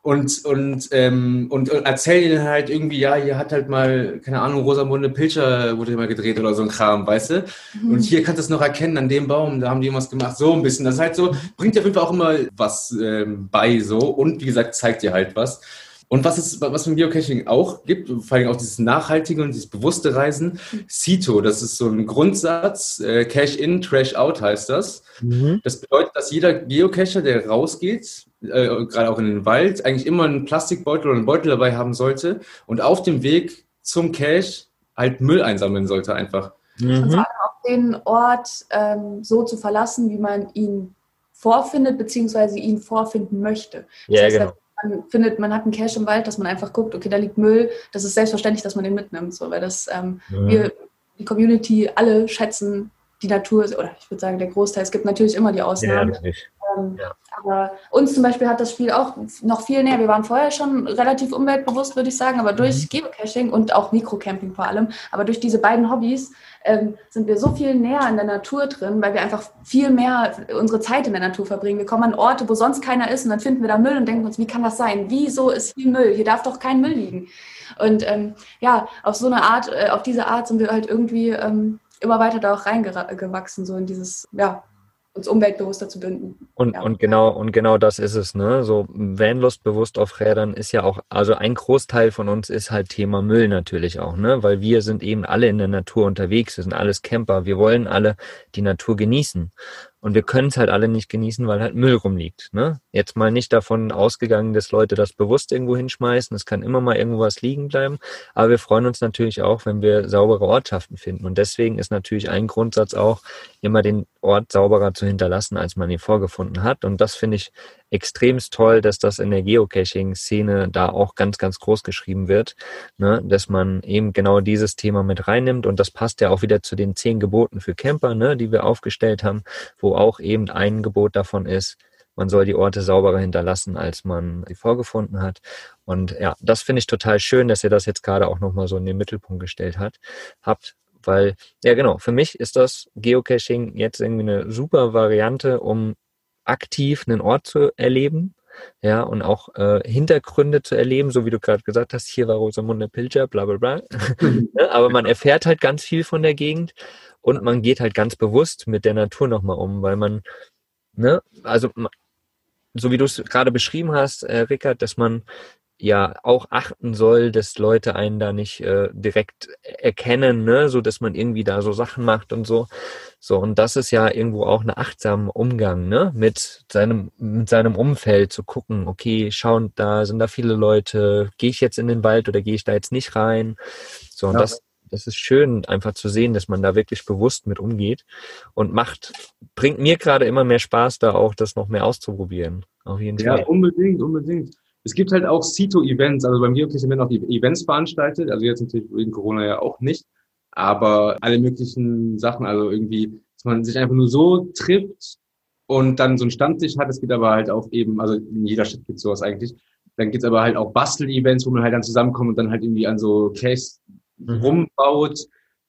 und, und, ähm, und, und erzähl ihnen halt irgendwie, ja, hier hat halt mal, keine Ahnung, Rosamunde Pilcher wurde hier mal gedreht oder so ein Kram, weißt du? Und hier kannst du es noch erkennen, an dem Baum, da haben die irgendwas gemacht, so ein bisschen. Das ist halt so, bringt dir auf jeden Fall auch immer was ähm, bei, so. Und wie gesagt, zeigt dir halt was. Und was es, was im Geocaching auch gibt, vor allem auch dieses nachhaltige und dieses bewusste Reisen, CITO, das ist so ein Grundsatz, äh, Cash in, Trash out heißt das. Mhm. Das bedeutet, dass jeder Geocacher, der rausgeht, äh, gerade auch in den Wald, eigentlich immer einen Plastikbeutel oder einen Beutel dabei haben sollte und auf dem Weg zum Cache halt Müll einsammeln sollte einfach. Und Mhm. vor allem auch den Ort ähm, so zu verlassen, wie man ihn vorfindet, beziehungsweise ihn vorfinden möchte. Das Ja, heißt, genau. Man findet, man hat einen Cache im Wald, dass man einfach guckt, okay, da liegt Müll. Das ist selbstverständlich, dass man den mitnimmt, so, weil das ähm, Mhm. wir, die Community, alle schätzen die Natur, oder ich würde sagen, der Großteil. Es gibt natürlich immer die Ja, Ausnahmen. natürlich. Ähm, Ja. Aber uns zum Beispiel hat das Spiel auch noch viel näher. Wir waren vorher schon relativ umweltbewusst, würde ich sagen, aber durch Geocaching und auch Mikrocamping vor allem, aber durch diese beiden Hobbys ähm, sind wir so viel näher in der Natur drin, weil wir einfach viel mehr unsere Zeit in der Natur verbringen. Wir kommen an Orte, wo sonst keiner ist und dann finden wir da Müll und denken uns, wie kann das sein? Wieso ist hier Müll? Hier darf doch kein Müll liegen. Und ähm, ja, auf so eine Art, äh, auf diese Art sind wir halt irgendwie ähm, immer weiter da auch reingewachsen, so in dieses, ja, uns umweltbewusster zu binden. Und, Ja. und genau, und genau das ist es, ne? So Vanlust bewusst auf Rädern ist ja auch, also ein Großteil von uns ist halt Thema Müll natürlich auch, ne? Weil wir sind eben alle in der Natur unterwegs, wir sind alles Camper, wir wollen alle die Natur genießen. Und wir können es halt alle nicht genießen, weil halt Müll rumliegt. Ne? Jetzt mal nicht davon ausgegangen, dass Leute das bewusst irgendwo hinschmeißen. Es kann immer mal irgendwas liegen bleiben. Aber wir freuen uns natürlich auch, wenn wir saubere Ortschaften finden. Und deswegen ist natürlich ein Grundsatz auch, immer den Ort sauberer zu hinterlassen, als man ihn vorgefunden hat. Und das finde ich extremst toll, dass das in der Geocaching-Szene da auch ganz, ganz groß geschrieben wird, ne? dass man eben genau dieses Thema mit reinnimmt. Und das passt ja auch wieder zu den zehn Geboten für Camper, ne? die wir aufgestellt haben, wo auch eben ein Gebot davon ist, man soll die Orte sauberer hinterlassen, als man sie vorgefunden hat. Und ja, das finde ich total schön, dass ihr das jetzt gerade auch nochmal so in den Mittelpunkt gestellt hat, habt. Weil, ja genau, für mich ist das Geocaching jetzt irgendwie eine super Variante, um aktiv einen Ort zu erleben, ja, und auch äh, Hintergründe zu erleben, so wie du gerade gesagt hast, hier war Rosamunde Pilcher, bla bla bla. Mhm. <laughs> Aber man erfährt halt ganz viel von der Gegend und man geht halt ganz bewusst mit der Natur nochmal um, weil man, ne, also so wie du es gerade beschrieben hast, äh, Rickard, dass man ja auch achten soll, dass Leute einen da nicht äh, direkt erkennen, ne, so dass man irgendwie da so Sachen macht und so. So und das ist ja irgendwo auch ein achtsamer Umgang, ne, mit seinem mit seinem Umfeld zu gucken, okay, schauen, da sind da viele Leute, gehe ich jetzt in den Wald oder gehe ich da jetzt nicht rein? So und ja. das das ist schön, einfach zu sehen, dass man da wirklich bewusst mit umgeht und macht, bringt mir gerade immer mehr Spaß, da auch das noch mehr auszuprobieren. Auf jeden ja, Fall. Ja, unbedingt, unbedingt. Es gibt halt auch CITO-Events, also beim Geocaching werden auch Events veranstaltet, also jetzt natürlich wegen Corona ja auch nicht, aber alle möglichen Sachen, also irgendwie, dass man sich einfach nur so trifft und dann so einen Stammtisch hat. Es gibt aber halt auch eben, also in jeder Stadt gibt es sowas eigentlich. Dann gibt's aber halt auch Bastel-Events, wo man halt dann zusammenkommt und dann halt irgendwie an so Case mhm. rumbaut.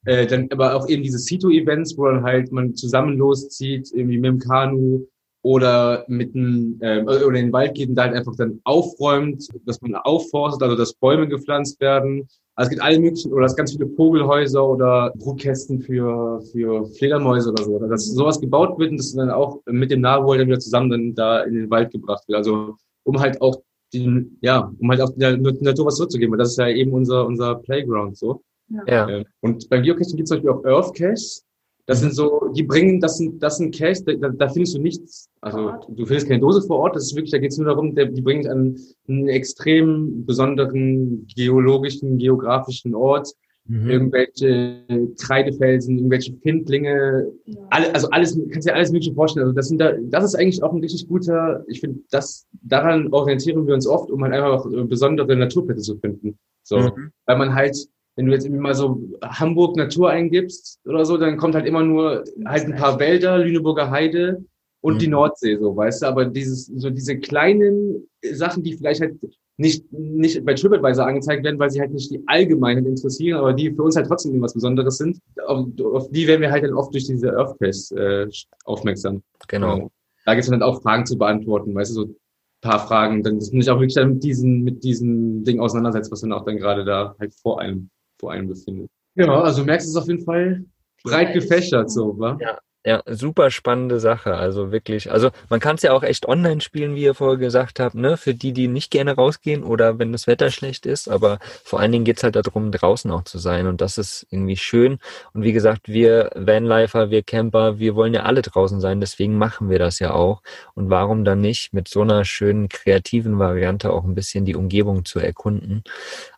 Äh, dann aber auch eben diese CITO-Events, wo dann halt man zusammen loszieht, irgendwie mit dem Kanu oder mit einem, äh, oder in den Wald geht und da halt einfach dann aufräumt, dass man aufforstet, also dass Bäume gepflanzt werden. Also es gibt alle möglichen, oder es gibt ganz viele Vogelhäuser oder Brutkästen für, für Fledermäuse oder so. Oder dass sowas gebaut wird und das dann auch mit dem Narwhal dann wieder zusammen dann da in den Wald gebracht wird. Also um halt auch den, ja, um halt auch der Natur was zurückzugeben, weil das ist ja eben unser, unser Playground so. Ja. Ähm, und beim Geocaching gibt es zum Beispiel auch Earth Caches. Das sind so, die bringen, das sind, das sind Caches, da, da findest du nichts, also du findest keine Dose vor Ort, das ist wirklich, da geht es nur darum, der, die bringen einen, einen extrem besonderen geologischen, geografischen Ort, mhm. irgendwelche Kreidefelsen, irgendwelche Findlinge, ja. alle, also alles, kannst dir alles Mögliche vorstellen. Also das sind da, das ist eigentlich auch ein richtig guter, ich finde, das, daran orientieren wir uns oft, um halt einfach besondere Naturplätze zu finden. So, mhm. weil man halt, wenn du jetzt irgendwie mal so Hamburg Natur eingibst oder so, dann kommt halt immer nur halt ein paar Wälder, Lüneburger Heide und mhm. die Nordsee, so, weißt du, aber dieses, so diese kleinen Sachen, die vielleicht halt nicht, nicht bei TripAdvisor angezeigt werden, weil sie halt nicht die allgemeinen interessieren, aber die für uns halt trotzdem irgendwas Besonderes sind. Auf, auf die werden wir halt dann oft durch diese Earthquest äh, aufmerksam. Genau. Da gibt es dann auch Fragen zu beantworten, weißt du, so ein paar Fragen, dann dass man sich auch wirklich dann mit diesen, mit diesen Dingen auseinandersetzt, was dann auch dann gerade da halt vor einem, vor einem befindet. Ja, also du merkst es auf jeden Fall breit gefächert so, wa? Ja, ja, super spannende Sache. Also wirklich, also man kann es ja auch echt online spielen, wie ihr vorher gesagt habt, ne? Für die, die nicht gerne rausgehen oder wenn das Wetter schlecht ist. Aber vor allen Dingen geht's halt darum, draußen auch zu sein. Und das ist irgendwie schön. Und wie gesagt, wir Vanlifer, wir Camper, wir wollen ja alle draußen sein. Deswegen machen wir das ja auch. Und warum dann nicht mit so einer schönen kreativen Variante auch ein bisschen die Umgebung zu erkunden?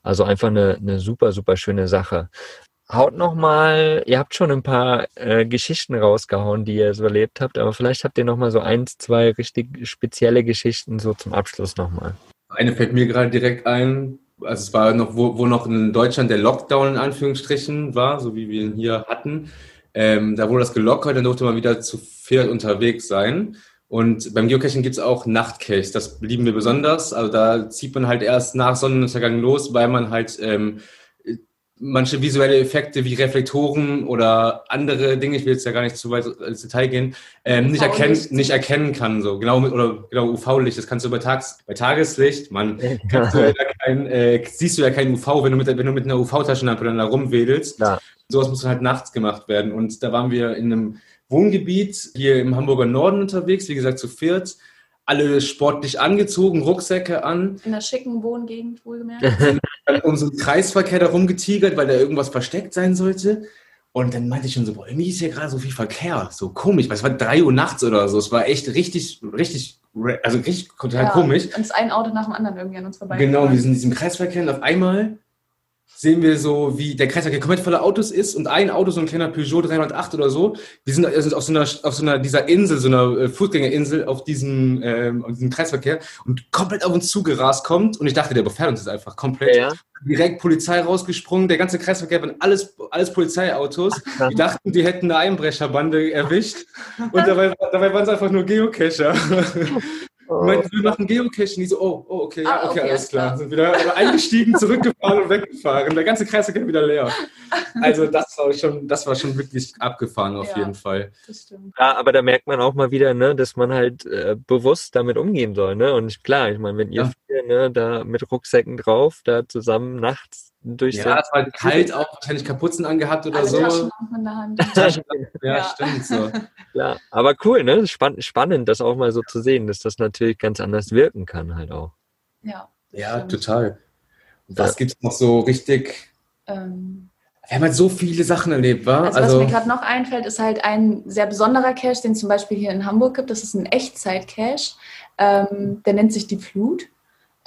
Also einfach eine, eine super, super schöne Sache haut noch mal, ihr habt schon ein paar äh, Geschichten rausgehauen, die ihr so erlebt habt, aber vielleicht habt ihr noch mal so eins, zwei richtig spezielle Geschichten so zum Abschluss noch mal. Eine fällt mir gerade direkt ein. Also es war noch, wo, wo noch in Deutschland der Lockdown in Anführungsstrichen war, so wie wir ihn hier hatten. Ähm, da wurde das gelockert, dann durfte man wieder zu viert unterwegs sein. Und beim Geocaching gibt's auch Nachtcache, das lieben wir besonders. Also da zieht man halt erst nach Sonnenuntergang los, weil man halt ähm, manche visuelle Effekte wie Reflektoren oder andere Dinge, ich will jetzt ja gar nicht zu weit ins Detail gehen, ähm, nicht erkennen, nicht erkennen kann, so genau mit, oder genau UV-Licht, das kannst du bei Tags, bei Tageslicht, man kannst du ja kein, äh, siehst du ja kein UV, wenn du mit, wenn du mit einer UV-Taschenlampe dann da rumwedelst. Ja. Sowas muss halt nachts gemacht werden. Und da waren wir in einem Wohngebiet hier im Hamburger Norden unterwegs, wie gesagt zu viert alle sportlich angezogen, Rucksäcke an. In einer schicken Wohngegend, wohlgemerkt. <laughs> dann um so einen Kreisverkehr da rumgetigert, weil da irgendwas versteckt sein sollte. Und dann meinte ich schon so, boah, irgendwie ist hier gerade so viel Verkehr, so komisch, weil es war drei Uhr nachts oder so, es war echt richtig, richtig, also richtig total ja, komisch. Und ist ein Auto nach dem anderen irgendwie an uns vorbei. Genau, wir sind in diesem Kreisverkehr und auf einmal sehen wir so, wie der Kreisverkehr komplett voller Autos ist und ein Auto, so ein kleiner Peugeot 308 oder so, wir sind also auf so einer, auf so einer, dieser Insel, so einer äh, Fußgängerinsel auf diesem, ähm, auf diesem Kreisverkehr und komplett auf uns zugerast kommt und ich dachte, der befährt uns jetzt einfach komplett. Ja. Direkt Polizei rausgesprungen, der ganze Kreisverkehr waren alles, alles Polizeiautos. Die dachten, die hätten eine Einbrecherbande erwischt und dabei, dabei waren es einfach nur Geocacher. <laughs> Oh. Ich meinte, wir machen Geocaching. Die so, oh, oh okay, ja, Ah, okay, okay, alles klar. klar. Sind wieder eingestiegen, <laughs> zurückgefahren und weggefahren. Der ganze Kreisverkehr wieder leer. Also das war schon, das war schon wirklich abgefahren auf Ja. jeden Fall. Das stimmt. Ja, aber da merkt man auch mal wieder, ne, dass man halt äh, bewusst damit umgehen soll, ne? Und ich- klar, ich meine, wenn ihr Ja. vier, ne, da mit Rucksäcken drauf, da zusammen nachts durch Ja, es war halt kalt, auch wahrscheinlich Kapuzen angehabt oder Alle so. Taschenlampen in der Hand. <laughs> Ja, Ja. stimmt so. <laughs> Ja, aber cool, ne? Spann spannend, das auch mal so zu sehen, dass das natürlich ganz anders wirken kann halt auch. Ja. Ja, Stimmt. total. Und was gibt's noch so richtig? Ähm, Wir haben halt so viele Sachen erlebt, war? Also, was mir gerade noch einfällt, ist halt ein sehr besonderer Cache, den es zum Beispiel hier in Hamburg gibt. Das ist ein Echtzeit-Cache. Ähm, der nennt sich die Flut.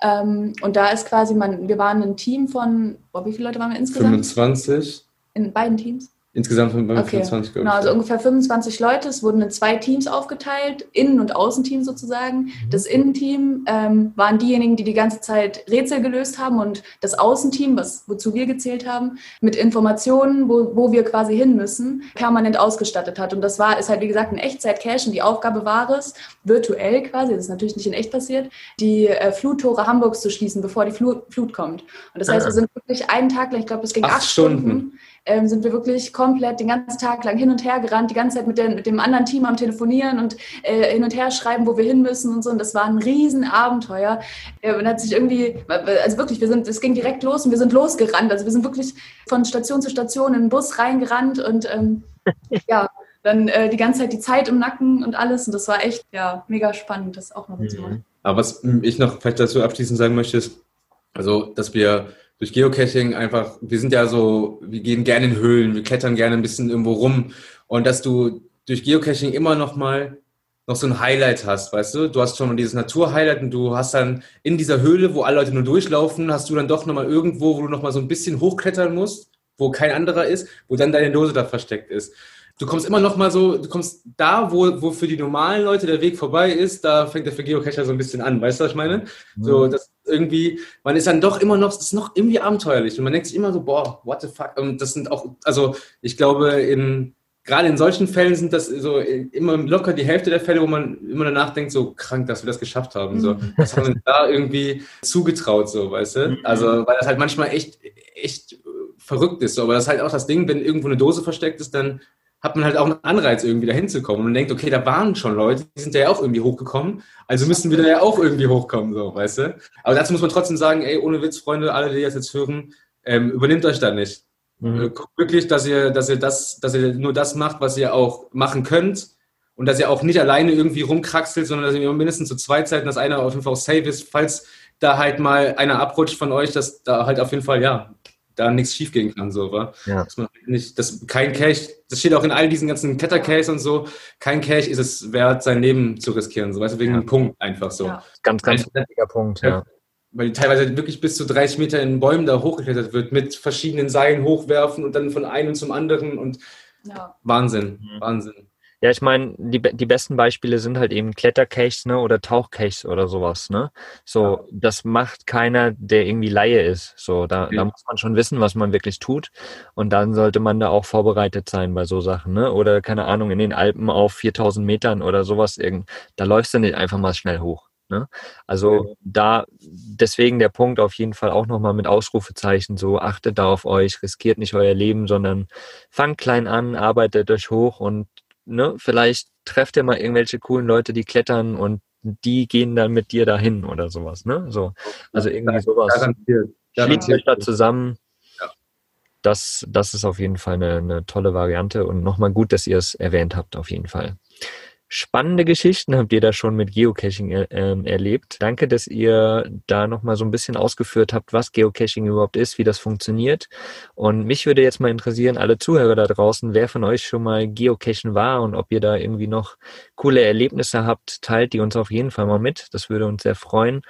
Ähm, und da ist quasi, man, wir waren ein Team von, boah, wie viele Leute waren wir insgesamt? 25. In beiden Teams? Insgesamt waren wir Okay. 25, glaube Genau, also ungefähr 25 Leute. Es wurden in zwei Teams aufgeteilt, Innen- und Außenteam sozusagen. Das Innenteam ähm, waren diejenigen, die die ganze Zeit Rätsel gelöst haben und das Außenteam, was, wozu wir gezählt haben, mit Informationen, wo, wo wir quasi hin müssen, permanent ausgestattet hat. Und das war, ist halt wie gesagt ein Echtzeit-Cache und die Aufgabe war es, virtuell quasi, das ist natürlich nicht in echt passiert, die äh, Fluttore Hamburgs zu schließen, bevor die Flut, Flut kommt. Und das heißt, Ah. wir sind wirklich einen Tag lang, ich glaube, es ging Acht acht, Stunden, Stunden. Ähm, sind wir wirklich komplett den ganzen Tag lang hin und her gerannt, die ganze Zeit mit, den, mit dem anderen Team am Telefonieren und äh, hin und her schreiben, wo wir hin müssen und so. Und das war ein riesen Abenteuer. Äh, und hat sich irgendwie, also wirklich, wir sind, es ging direkt los und wir sind losgerannt. Also wir sind wirklich von Station zu Station in den Bus reingerannt und ähm, <laughs> ja, dann äh, die ganze Zeit die Zeit im Nacken und alles. Und das war echt, ja, mega spannend, das auch noch Mhm. zu machen. Aber was ich noch vielleicht dazu abschließend sagen möchte, ist, also, dass wir durch Geocaching einfach, wir sind ja so, wir gehen gerne in Höhlen, wir klettern gerne ein bisschen irgendwo rum und dass du durch Geocaching immer noch mal noch so ein Highlight hast, weißt du? Du hast schon mal dieses Naturhighlight und du hast dann in dieser Höhle, wo alle Leute nur durchlaufen, hast du dann doch noch mal irgendwo, wo du noch mal so ein bisschen hochklettern musst, wo kein anderer ist, wo dann deine Dose da versteckt ist. Du kommst immer noch mal so, du kommst da, wo, wo für die normalen Leute der Weg vorbei ist, da fängt der für Geocacher so ein bisschen an, weißt du, was ich meine? So, das irgendwie, man ist dann doch immer noch, es ist noch irgendwie abenteuerlich und man denkt sich immer so, boah, what the fuck? Und das sind auch, also ich glaube, in, gerade in solchen Fällen sind das so immer locker die Hälfte der Fälle, wo man immer danach denkt, so krank, dass wir das geschafft haben. So, was haben wir uns da irgendwie zugetraut, so, weißt du? Also, weil das halt manchmal echt, echt äh, verrückt ist. So. Aber das ist halt auch das Ding, wenn irgendwo eine Dose versteckt ist, dann hat man halt auch einen Anreiz, irgendwie da hinzukommen. Und man denkt, okay, da waren schon Leute, die sind ja auch irgendwie hochgekommen, also müssen wir da ja auch irgendwie hochkommen, so, weißt du? Aber dazu muss man trotzdem sagen, ey, ohne Witz, Freunde, alle, die das jetzt hören, ähm, übernehmt euch da nicht. Mhm. Äh, Guckt wirklich, dass ihr, dass ihr das, dass ihr nur das macht, was ihr auch machen könnt. Und dass ihr auch nicht alleine irgendwie rumkraxelt, sondern dass ihr mindestens zu zweit seid und dass einer auf jeden Fall auch safe ist, falls da halt mal einer abrutscht von euch, dass da halt auf jeden Fall, ja, da nichts schiefgehen kann, so, wa? Ja. Dass man halt nicht, dass kein Cache, das steht auch in all diesen ganzen Klettercaches und so, kein Cache ist es wert, sein Leben zu riskieren, so, weißt du, wegen Ja. einem Punkt einfach so. Ja. Ganz, ganz wichtiger Punkt, ja. Weil teilweise wirklich bis zu 30 Meter in Bäumen da hochgeklettert wird, mit verschiedenen Seilen hochwerfen und dann von einem zum anderen und Ja. Wahnsinn, Mhm. Wahnsinn. Ja, ich meine, die, die besten Beispiele sind halt eben Klettercaches, ne, oder Tauchcaches oder sowas, ne? So, Ja. das macht keiner, der irgendwie Laie ist. So, da, Ja. da muss man schon wissen, was man wirklich tut. Und dann sollte man da auch vorbereitet sein bei so Sachen, ne? Oder, keine Ahnung, in den Alpen auf 4000 Metern oder sowas, irgend, da läufst du nicht einfach mal schnell hoch. Ne? Also da deswegen der Punkt auf jeden Fall auch nochmal mit Ausrufezeichen so, achtet da auf euch, riskiert nicht euer Leben, sondern fangt klein an, arbeitet euch hoch und ne, vielleicht trefft ihr mal irgendwelche coolen Leute, die klettern und die gehen dann mit dir dahin oder sowas, ne? So. Also irgendwie sowas. Garantiert. Schließt euch da zusammen. Ja. Das, das ist auf jeden Fall eine, eine tolle Variante und nochmal gut, dass ihr es erwähnt habt, auf jeden Fall. Spannende Geschichten habt ihr da schon mit Geocaching er, äh, erlebt. Danke, dass ihr da nochmal so ein bisschen ausgeführt habt, was Geocaching überhaupt ist, wie das funktioniert. Und mich würde jetzt mal interessieren, alle Zuhörer da draußen, wer von euch schon mal Geocachen war und ob ihr da irgendwie noch coole Erlebnisse habt, teilt die uns auf jeden Fall mal mit. Das würde uns sehr freuen.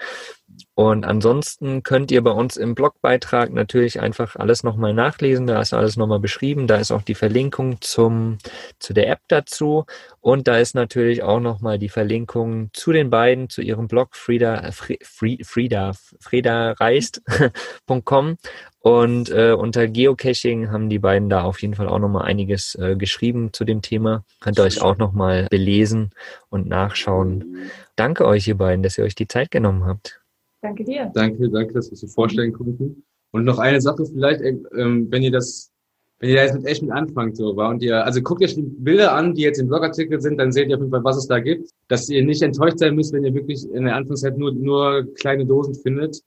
Und ansonsten könnt ihr bei uns im Blogbeitrag natürlich einfach alles nochmal nachlesen. Da ist alles nochmal beschrieben. Da ist auch die Verlinkung zum, zu der App dazu. Und da ist natürlich auch nochmal die Verlinkung zu den beiden, zu ihrem Blog Frieda, Frieda, Frieda reist.com. <laughs> Und äh, unter Geocaching haben die beiden da auf jeden Fall auch nochmal einiges äh, geschrieben zu dem Thema. Könnt ihr euch auch nochmal belesen und nachschauen. Danke euch, ihr beiden, dass ihr euch die Zeit genommen habt. Danke dir. Danke, danke, dass wir so vorstellen konnten. Und noch eine Sache vielleicht, ähm, wenn ihr das, wenn ihr da jetzt mit echt mit anfangt, so war und ihr, also guckt euch die Bilder an, die jetzt im Blogartikel sind, dann seht ihr auf jeden Fall, was es da gibt. Dass ihr nicht enttäuscht sein müsst, wenn ihr wirklich in der Anfangszeit nur, nur kleine Dosen findet.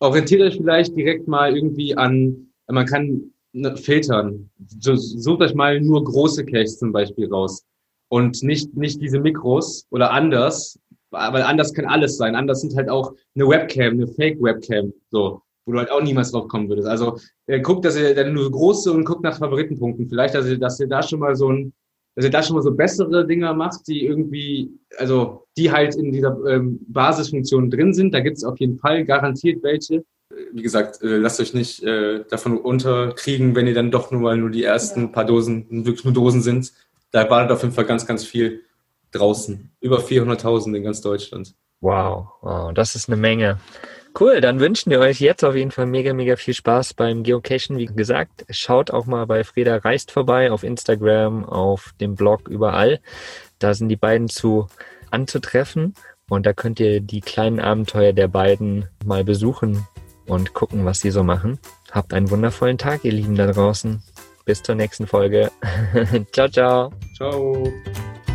Orientiert euch vielleicht direkt mal irgendwie an, man kann filtern. Sucht euch mal nur große Caches zum Beispiel raus. Und nicht, nicht diese Mikros oder anders, weil anders kann alles sein. Anders sind halt auch eine Webcam, eine Fake-Webcam, so, wo du halt auch niemals drauf kommen würdest. Also äh, guckt, dass ihr dann nur große und guckt nach Favoritenpunkten. Vielleicht, dass ihr, dass ihr da schon mal so ein, dass ihr da schon mal so bessere Dinger macht, die irgendwie, also die halt in dieser ähm, Basisfunktion drin sind. Da gibt es auf jeden Fall garantiert welche. Wie gesagt, äh, lasst euch nicht äh, davon unterkriegen, wenn ihr dann doch nur mal nur die ersten ja. paar Dosen, wirklich nur Dosen sind. Da wartet auf jeden Fall ganz, ganz viel draußen. Über 400.000 in ganz Deutschland. Wow, wow, das ist eine Menge. Cool, dann wünschen wir euch jetzt auf jeden Fall mega, mega viel Spaß beim Geocachen. Wie gesagt, schaut auch mal bei Freda Reist vorbei auf Instagram, auf dem Blog, überall. Da sind die beiden zu anzutreffen und da könnt ihr die kleinen Abenteuer der beiden mal besuchen und gucken, was sie so machen. Habt einen wundervollen Tag, ihr Lieben da draußen. Bis zur nächsten Folge. <laughs> ciao, ciao. Ciao.